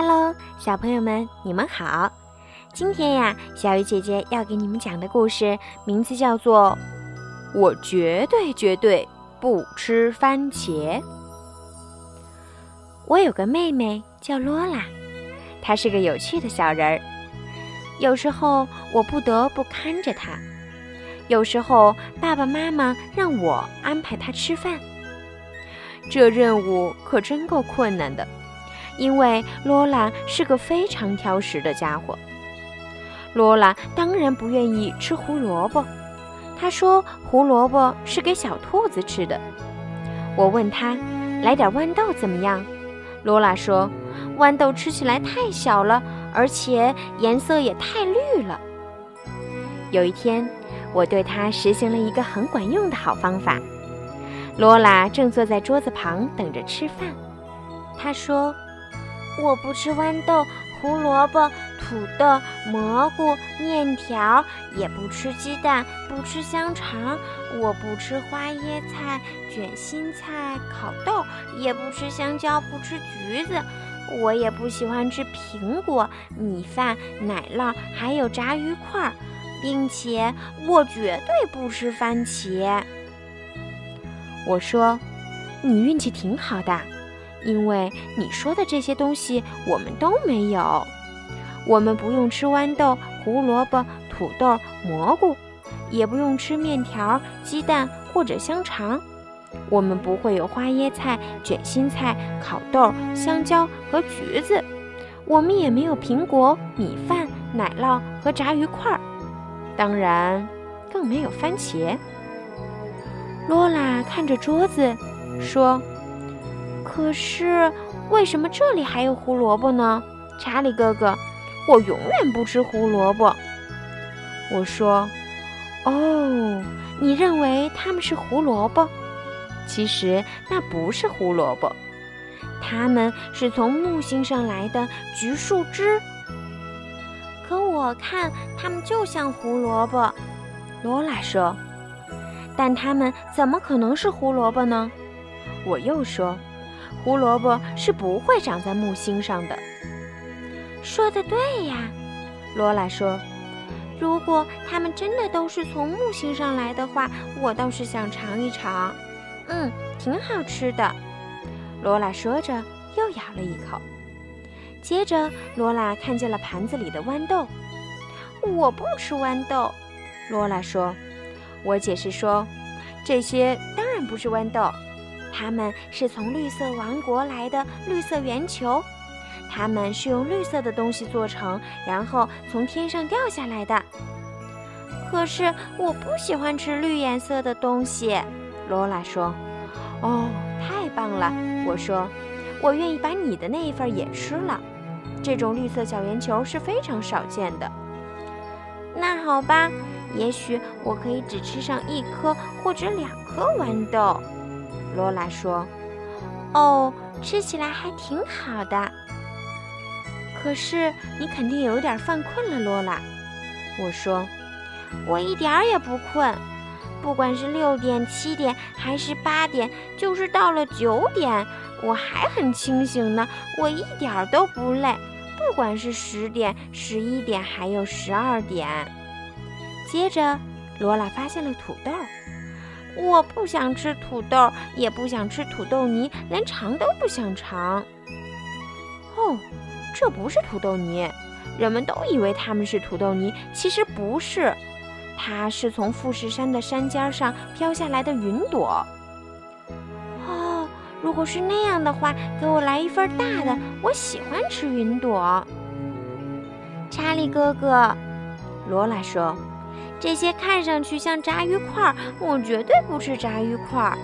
Hello，小朋友们，你们好！今天呀，小鱼姐姐要给你们讲的故事名字叫做《我绝对绝对不吃番茄》。我有个妹妹叫罗拉，她是个有趣的小人儿。有时候我不得不看着她，有时候爸爸妈妈让我安排她吃饭。这任务可真够困难的，因为罗拉是个非常挑食的家伙。罗拉当然不愿意吃胡萝卜，她说胡萝卜是给小兔子吃的。我问她，来点豌豆怎么样？罗拉说，豌豆吃起来太小了，而且颜色也太绿了。有一天，我对她实行了一个很管用的好方法。罗拉正坐在桌子旁等着吃饭。她说：“我不吃豌豆、胡萝卜、土豆、蘑菇、面条，也不吃鸡蛋，不吃香肠，我不吃花椰菜、卷心菜、烤豆，也不吃香蕉，不吃橘子，我也不喜欢吃苹果、米饭、奶酪，还有炸鱼块，并且我绝对不吃番茄。”我说：“你运气挺好的，因为你说的这些东西我们都没有。我们不用吃豌豆、胡萝卜、土豆、蘑菇，也不用吃面条、鸡蛋或者香肠。我们不会有花椰菜、卷心菜、烤豆、香蕉和橘子。我们也没有苹果、米饭、奶酪和炸鱼块。当然，更没有番茄。”罗拉看着桌子，说：“可是为什么这里还有胡萝卜呢？”查理哥哥，我永远不吃胡萝卜。我说：“哦，你认为它们是胡萝卜？其实那不是胡萝卜，它们是从木星上来的橘树枝。可我看它们就像胡萝卜。”罗拉说。但它们怎么可能是胡萝卜呢？我又说，胡萝卜是不会长在木星上的。说的对呀，罗拉说。如果它们真的都是从木星上来的话，我倒是想尝一尝。嗯，挺好吃的。罗拉说着，又咬了一口。接着，罗拉看见了盘子里的豌豆。我不吃豌豆，罗拉说。我解释说，这些当然不是豌豆，它们是从绿色王国来的绿色圆球，它们是用绿色的东西做成，然后从天上掉下来的。可是我不喜欢吃绿颜色的东西，罗拉说。哦，太棒了，我说，我愿意把你的那一份也吃了。这种绿色小圆球是非常少见的。那好吧。也许我可以只吃上一颗或者两颗豌豆，罗拉说：“哦，吃起来还挺好的。可是你肯定有点犯困了，罗拉。”我说：“我一点儿也不困，不管是六点、七点还是八点，就是到了九点，我还很清醒呢，我一点儿都不累。不管是十点、十一点，还有十二点。”接着，罗拉发现了土豆。我不想吃土豆，也不想吃土豆泥，连尝都不想尝。哦，这不是土豆泥，人们都以为它们是土豆泥，其实不是，它是从富士山的山尖上飘下来的云朵。哦，如果是那样的话，给我来一份大的，我喜欢吃云朵。查理哥哥，罗拉说。这些看上去像炸鱼块，我绝对不吃炸鱼块。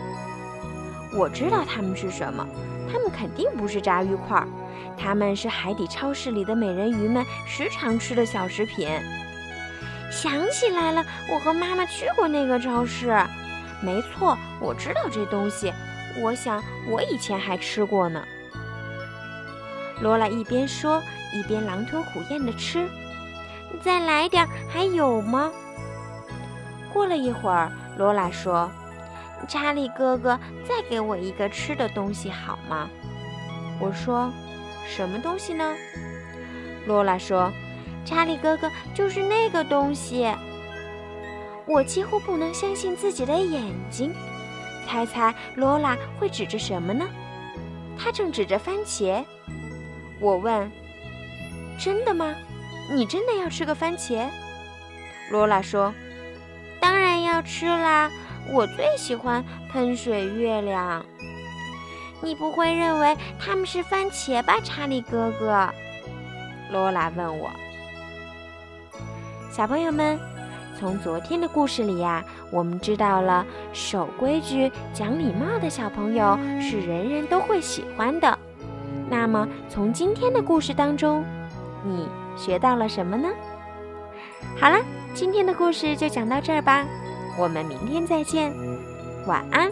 我知道它们是什么，它们肯定不是炸鱼块，它们是海底超市里的美人鱼们时常吃的小食品。想起来了，我和妈妈去过那个超市。没错，我知道这东西。我想我以前还吃过呢。罗拉一边说，一边狼吞虎咽地吃。再来点，还有吗？过了一会儿，罗拉说：“查理哥哥，再给我一个吃的东西好吗？”我说：“什么东西呢？罗拉说：“查理哥哥就是那个东西。”我几乎不能相信自己的眼睛。猜猜罗拉会指着什么呢？她正指着番茄。我问：“真的吗？你真的要吃个番茄？”罗拉说：“当然要吃啦！我最喜欢喷水月亮。”你不会认为他们是番茄吧，查理哥哥？罗拉问我。小朋友们，从昨天的故事里呀，我们知道了守规矩、讲礼貌的小朋友是人人都会喜欢的。那么，从今天的故事当中，你学到了什么呢？好了，今天的故事就讲到这儿吧，我们明天再见，晚安。